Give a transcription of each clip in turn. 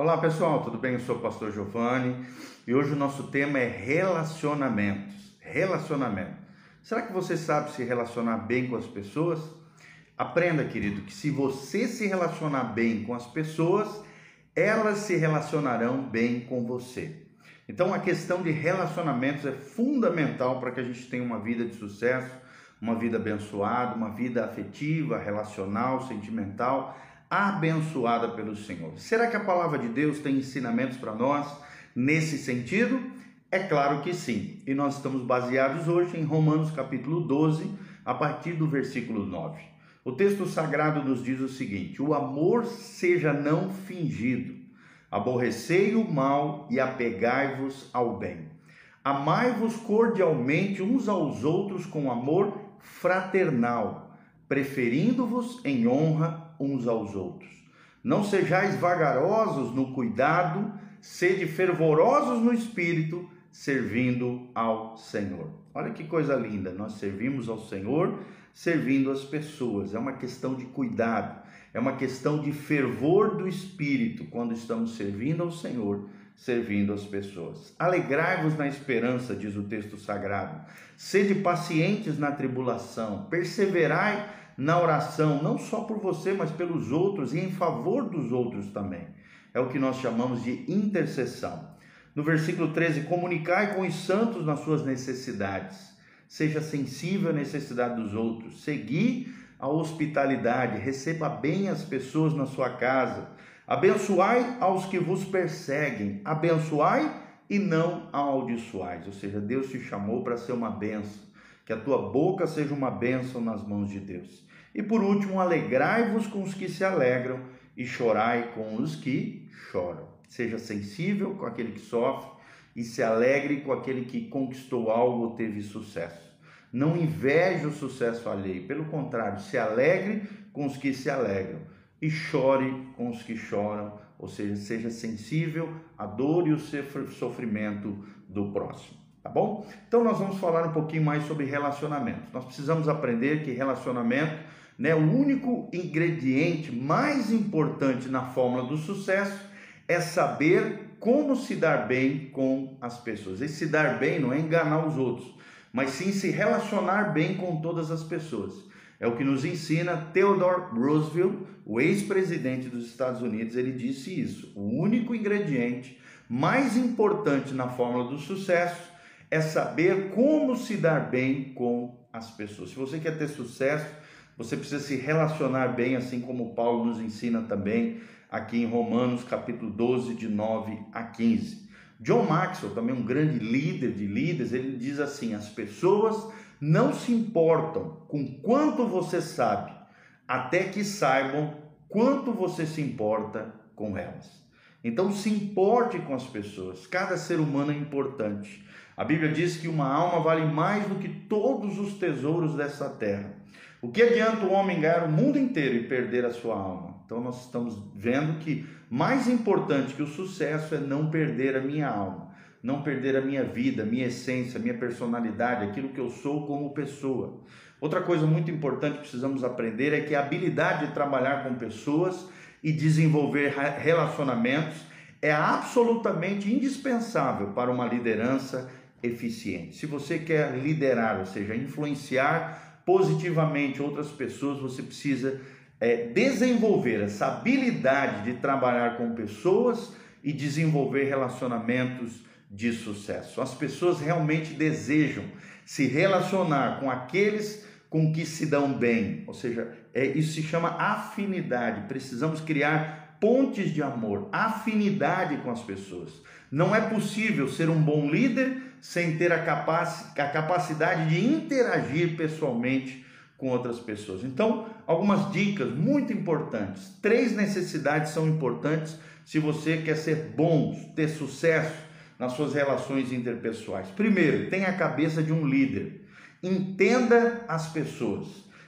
Olá pessoal, tudo bem? Eu sou o pastor Giovanni e hoje o nosso tema é relacionamentos. Relacionamento. Será que você sabe se relacionar bem com as pessoas? Aprenda, querido, que se você se relacionar bem com as pessoas, elas se relacionarão bem com você. Então a questão de relacionamentos é fundamental para que a gente tenha uma vida de sucesso, uma vida abençoada, uma vida afetiva, relacional, sentimental abençoada pelo Senhor. Será que a palavra de Deus tem ensinamentos para nós nesse sentido? É claro que sim. E nós estamos baseados hoje em Romanos capítulo 12, a partir do versículo 9. O texto sagrado nos diz o seguinte: O amor seja não fingido. Aborrecei o mal e apegai-vos ao bem. Amai-vos cordialmente uns aos outros com amor fraternal, preferindo-vos em honra uns aos outros. Não sejais vagarosos no cuidado, sede fervorosos no espírito, servindo ao Senhor. Olha que coisa linda, nós servimos ao Senhor servindo as pessoas. É uma questão de cuidado, é uma questão de fervor do espírito quando estamos servindo ao Senhor, servindo as pessoas. Alegrai-vos na esperança, diz o texto sagrado. Sede pacientes na tribulação, perseverai na oração, não só por você, mas pelos outros e em favor dos outros também. É o que nós chamamos de intercessão. No versículo 13, comunicai com os santos nas suas necessidades. Seja sensível à necessidade dos outros. Segui a hospitalidade, receba bem as pessoas na sua casa. Abençoai aos que vos perseguem. Abençoai e não amaldiçoais. Ou seja, Deus te chamou para ser uma benção. Que a tua boca seja uma bênção nas mãos de Deus. E por último, alegrai-vos com os que se alegram e chorai com os que choram. Seja sensível com aquele que sofre e se alegre com aquele que conquistou algo ou teve sucesso. Não inveje o sucesso alheio, pelo contrário, se alegre com os que se alegram e chore com os que choram, ou seja, seja sensível à dor e o sofrimento do próximo. Tá bom? Então nós vamos falar um pouquinho mais sobre relacionamento. Nós precisamos aprender que relacionamento né, o único ingrediente mais importante na fórmula do sucesso é saber como se dar bem com as pessoas. E se dar bem não é enganar os outros, mas sim se relacionar bem com todas as pessoas. É o que nos ensina Theodore Roosevelt, o ex-presidente dos Estados Unidos, ele disse isso. O único ingrediente mais importante na fórmula do sucesso é saber como se dar bem com as pessoas. Se você quer ter sucesso, você precisa se relacionar bem, assim como Paulo nos ensina também aqui em Romanos, capítulo 12, de 9 a 15. John Maxwell, também um grande líder de líderes, ele diz assim: as pessoas não se importam com quanto você sabe, até que saibam quanto você se importa com elas. Então se importe com as pessoas, cada ser humano é importante. A Bíblia diz que uma alma vale mais do que todos os tesouros dessa terra. O que adianta o homem ganhar o mundo inteiro e perder a sua alma? Então nós estamos vendo que mais importante que o sucesso é não perder a minha alma, não perder a minha vida, minha essência, minha personalidade, aquilo que eu sou como pessoa. Outra coisa muito importante que precisamos aprender é que a habilidade de trabalhar com pessoas e desenvolver relacionamentos é absolutamente indispensável para uma liderança eficiente. Se você quer liderar, ou seja, influenciar positivamente outras pessoas, você precisa é, desenvolver essa habilidade de trabalhar com pessoas e desenvolver relacionamentos de sucesso. As pessoas realmente desejam se relacionar com aqueles com que se dão bem, ou seja, é, isso se chama afinidade. Precisamos criar pontes de amor, afinidade com as pessoas. Não é possível ser um bom líder sem ter a, a capacidade de interagir pessoalmente com outras pessoas. Então, algumas dicas muito importantes. Três necessidades são importantes se você quer ser bom, ter sucesso nas suas relações interpessoais. Primeiro, tenha a cabeça de um líder. Entenda as pessoas.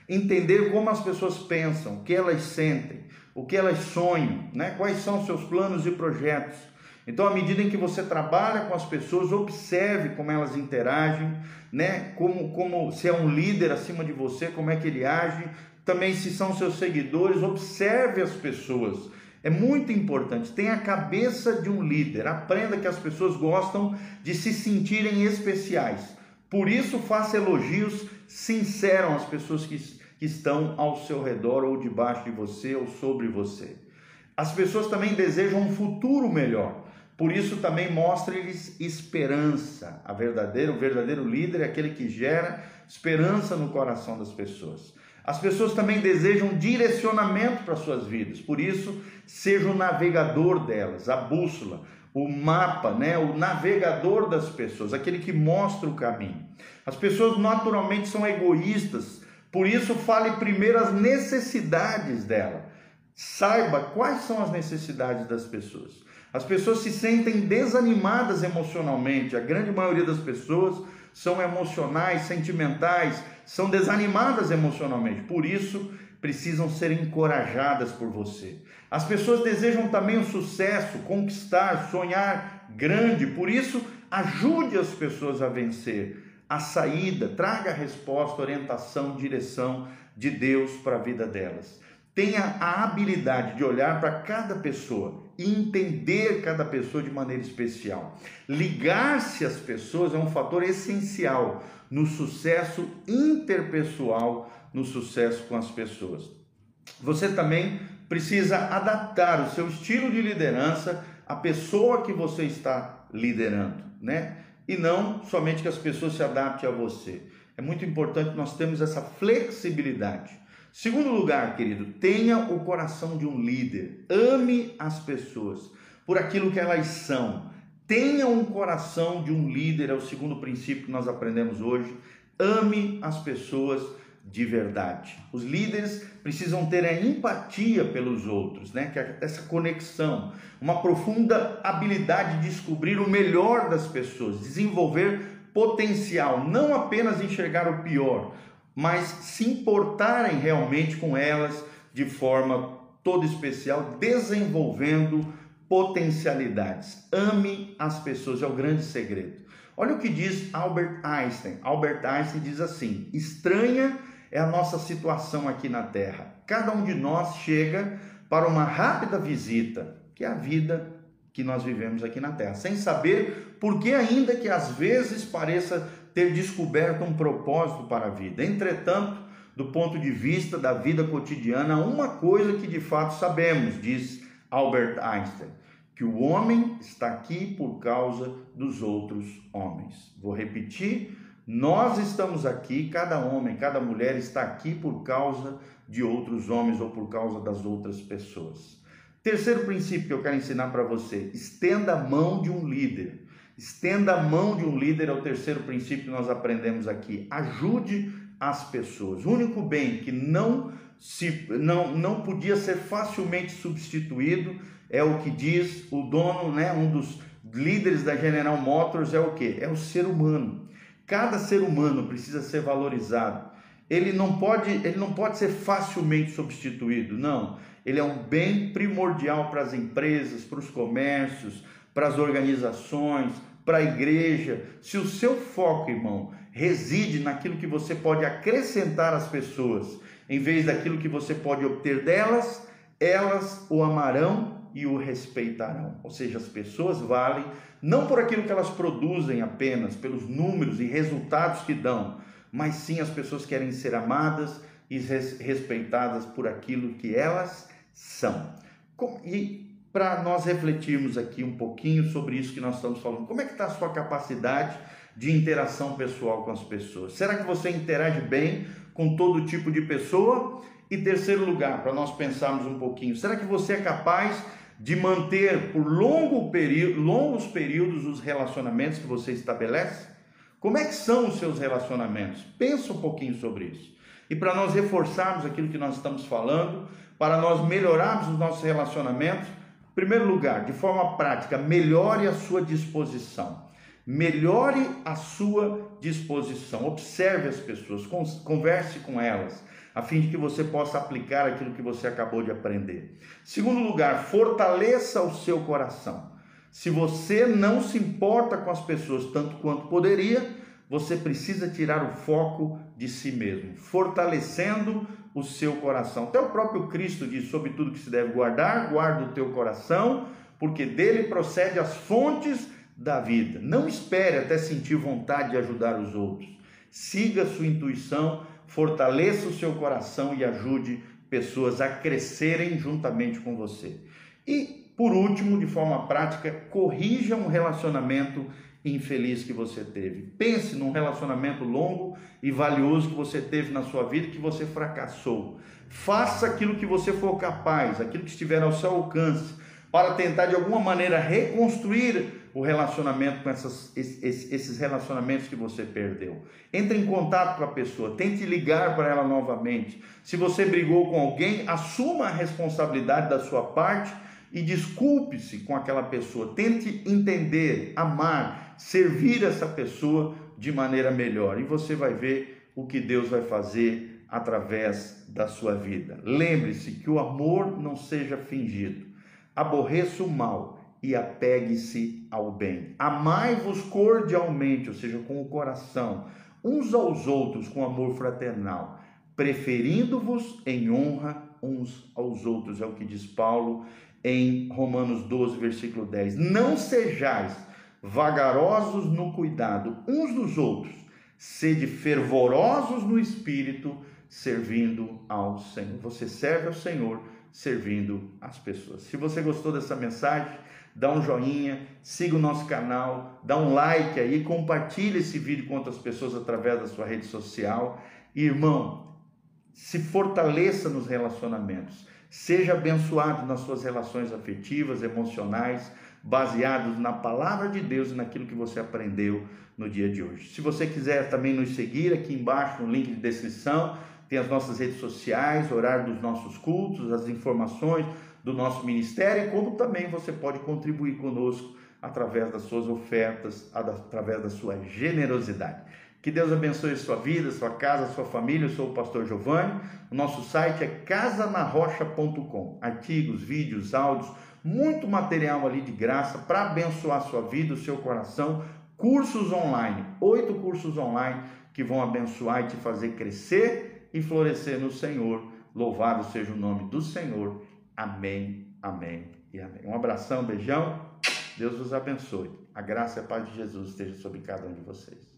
Entender como as pessoas pensam, o que elas sentem, o que elas sonham, né? quais são seus planos e projetos então, à medida em que você trabalha com as pessoas, observe como elas interagem, né? Como, como se é um líder acima de você, como é que ele age. Também, se são seus seguidores, observe as pessoas. É muito importante. Tenha a cabeça de um líder. Aprenda que as pessoas gostam de se sentirem especiais. Por isso, faça elogios sinceros às pessoas que, que estão ao seu redor, ou debaixo de você, ou sobre você. As pessoas também desejam um futuro melhor. Por isso também mostre-lhes esperança. A verdadeira, o verdadeiro líder é aquele que gera esperança no coração das pessoas. As pessoas também desejam direcionamento para suas vidas. Por isso, seja o navegador delas, a bússola, o mapa, né, o navegador das pessoas, aquele que mostra o caminho. As pessoas naturalmente são egoístas, por isso fale primeiro as necessidades dela. Saiba quais são as necessidades das pessoas. As pessoas se sentem desanimadas emocionalmente. A grande maioria das pessoas são emocionais, sentimentais, são desanimadas emocionalmente. Por isso, precisam ser encorajadas por você. As pessoas desejam também o sucesso, conquistar, sonhar grande. Por isso, ajude as pessoas a vencer. A saída, traga a resposta, orientação, direção de Deus para a vida delas. Tenha a habilidade de olhar para cada pessoa e entender cada pessoa de maneira especial. Ligar-se às pessoas é um fator essencial no sucesso interpessoal, no sucesso com as pessoas. Você também precisa adaptar o seu estilo de liderança à pessoa que você está liderando, né? E não somente que as pessoas se adaptem a você. É muito importante nós termos essa flexibilidade. Segundo lugar, querido, tenha o coração de um líder. Ame as pessoas por aquilo que elas são. Tenha um coração de um líder, é o segundo princípio que nós aprendemos hoje. Ame as pessoas de verdade. Os líderes precisam ter a empatia pelos outros, né? Que é essa conexão, uma profunda habilidade de descobrir o melhor das pessoas, desenvolver potencial, não apenas enxergar o pior, mas se importarem realmente com elas de forma toda especial, desenvolvendo potencialidades. Ame as pessoas, é o grande segredo. Olha o que diz Albert Einstein. Albert Einstein diz assim: estranha é a nossa situação aqui na Terra. Cada um de nós chega para uma rápida visita, que é a vida que nós vivemos aqui na Terra, sem saber por que, ainda que às vezes pareça ter descoberto um propósito para a vida. Entretanto, do ponto de vista da vida cotidiana, uma coisa que de fato sabemos, diz Albert Einstein, que o homem está aqui por causa dos outros homens. Vou repetir, nós estamos aqui, cada homem, cada mulher está aqui por causa de outros homens ou por causa das outras pessoas. Terceiro princípio que eu quero ensinar para você: estenda a mão de um líder. Estenda a mão de um líder é o terceiro princípio que nós aprendemos aqui. Ajude as pessoas. O único bem que não se não, não podia ser facilmente substituído é o que diz o dono, né, um dos líderes da General Motors é o que? É o ser humano. Cada ser humano precisa ser valorizado. Ele não pode, ele não pode ser facilmente substituído, não. Ele é um bem primordial para as empresas, para os comércios, para as organizações, para a igreja, se o seu foco, irmão, reside naquilo que você pode acrescentar às pessoas, em vez daquilo que você pode obter delas, elas o amarão e o respeitarão. Ou seja, as pessoas valem não por aquilo que elas produzem apenas, pelos números e resultados que dão, mas sim as pessoas querem ser amadas e respeitadas por aquilo que elas são. E para nós refletirmos aqui um pouquinho sobre isso que nós estamos falando. Como é que está a sua capacidade de interação pessoal com as pessoas? Será que você interage bem com todo tipo de pessoa? E terceiro lugar, para nós pensarmos um pouquinho, será que você é capaz de manter por longo longos períodos os relacionamentos que você estabelece? Como é que são os seus relacionamentos? Pensa um pouquinho sobre isso. E para nós reforçarmos aquilo que nós estamos falando, para nós melhorarmos os nossos relacionamentos, primeiro lugar, de forma prática, melhore a sua disposição. Melhore a sua disposição. Observe as pessoas, converse com elas, a fim de que você possa aplicar aquilo que você acabou de aprender. Segundo lugar, fortaleça o seu coração. Se você não se importa com as pessoas tanto quanto poderia, você precisa tirar o foco de si mesmo, fortalecendo o seu coração. Até o próprio Cristo diz: sobre tudo que se deve guardar, guarda o teu coração, porque dele procede as fontes da vida. Não espere até sentir vontade de ajudar os outros. Siga sua intuição, fortaleça o seu coração e ajude pessoas a crescerem juntamente com você. E, por último, de forma prática, corrija um relacionamento infeliz que você teve. Pense num relacionamento longo e valioso que você teve na sua vida que você fracassou. Faça aquilo que você for capaz, aquilo que estiver ao seu alcance, para tentar de alguma maneira reconstruir o relacionamento com essas, esses relacionamentos que você perdeu. Entre em contato com a pessoa, tente ligar para ela novamente. Se você brigou com alguém, assuma a responsabilidade da sua parte e desculpe-se com aquela pessoa. Tente entender, amar, servir essa pessoa de maneira melhor. E você vai ver o que Deus vai fazer através da sua vida. Lembre-se que o amor não seja fingido. Aborreça o mal e apegue-se ao bem. Amai-vos cordialmente, ou seja, com o coração, uns aos outros com amor fraternal, preferindo-vos em honra uns aos outros, é o que diz Paulo em Romanos 12, versículo 10. Não sejais vagarosos no cuidado uns dos outros, sede fervorosos no espírito, servindo ao Senhor. Você serve ao Senhor servindo as pessoas. Se você gostou dessa mensagem, dá um joinha, siga o nosso canal, dá um like aí, compartilhe esse vídeo com outras pessoas através da sua rede social. irmão, se fortaleça nos relacionamentos. Seja abençoado nas suas relações afetivas, emocionais, baseados na palavra de Deus e naquilo que você aprendeu no dia de hoje. Se você quiser também nos seguir, aqui embaixo no link de descrição, tem as nossas redes sociais, horário dos nossos cultos, as informações do nosso ministério, como também você pode contribuir conosco através das suas ofertas, através da sua generosidade. Que Deus abençoe sua vida, sua casa, sua família. Eu sou o pastor Giovanni. O nosso site é casanarrocha.com. Artigos, vídeos, áudios, muito material ali de graça para abençoar sua vida, o seu coração. Cursos online, oito cursos online que vão abençoar e te fazer crescer e florescer no Senhor. Louvado seja o nome do Senhor. Amém, amém e amém. Um abração, beijão. Deus vos abençoe. A graça e a paz de Jesus esteja sobre cada um de vocês.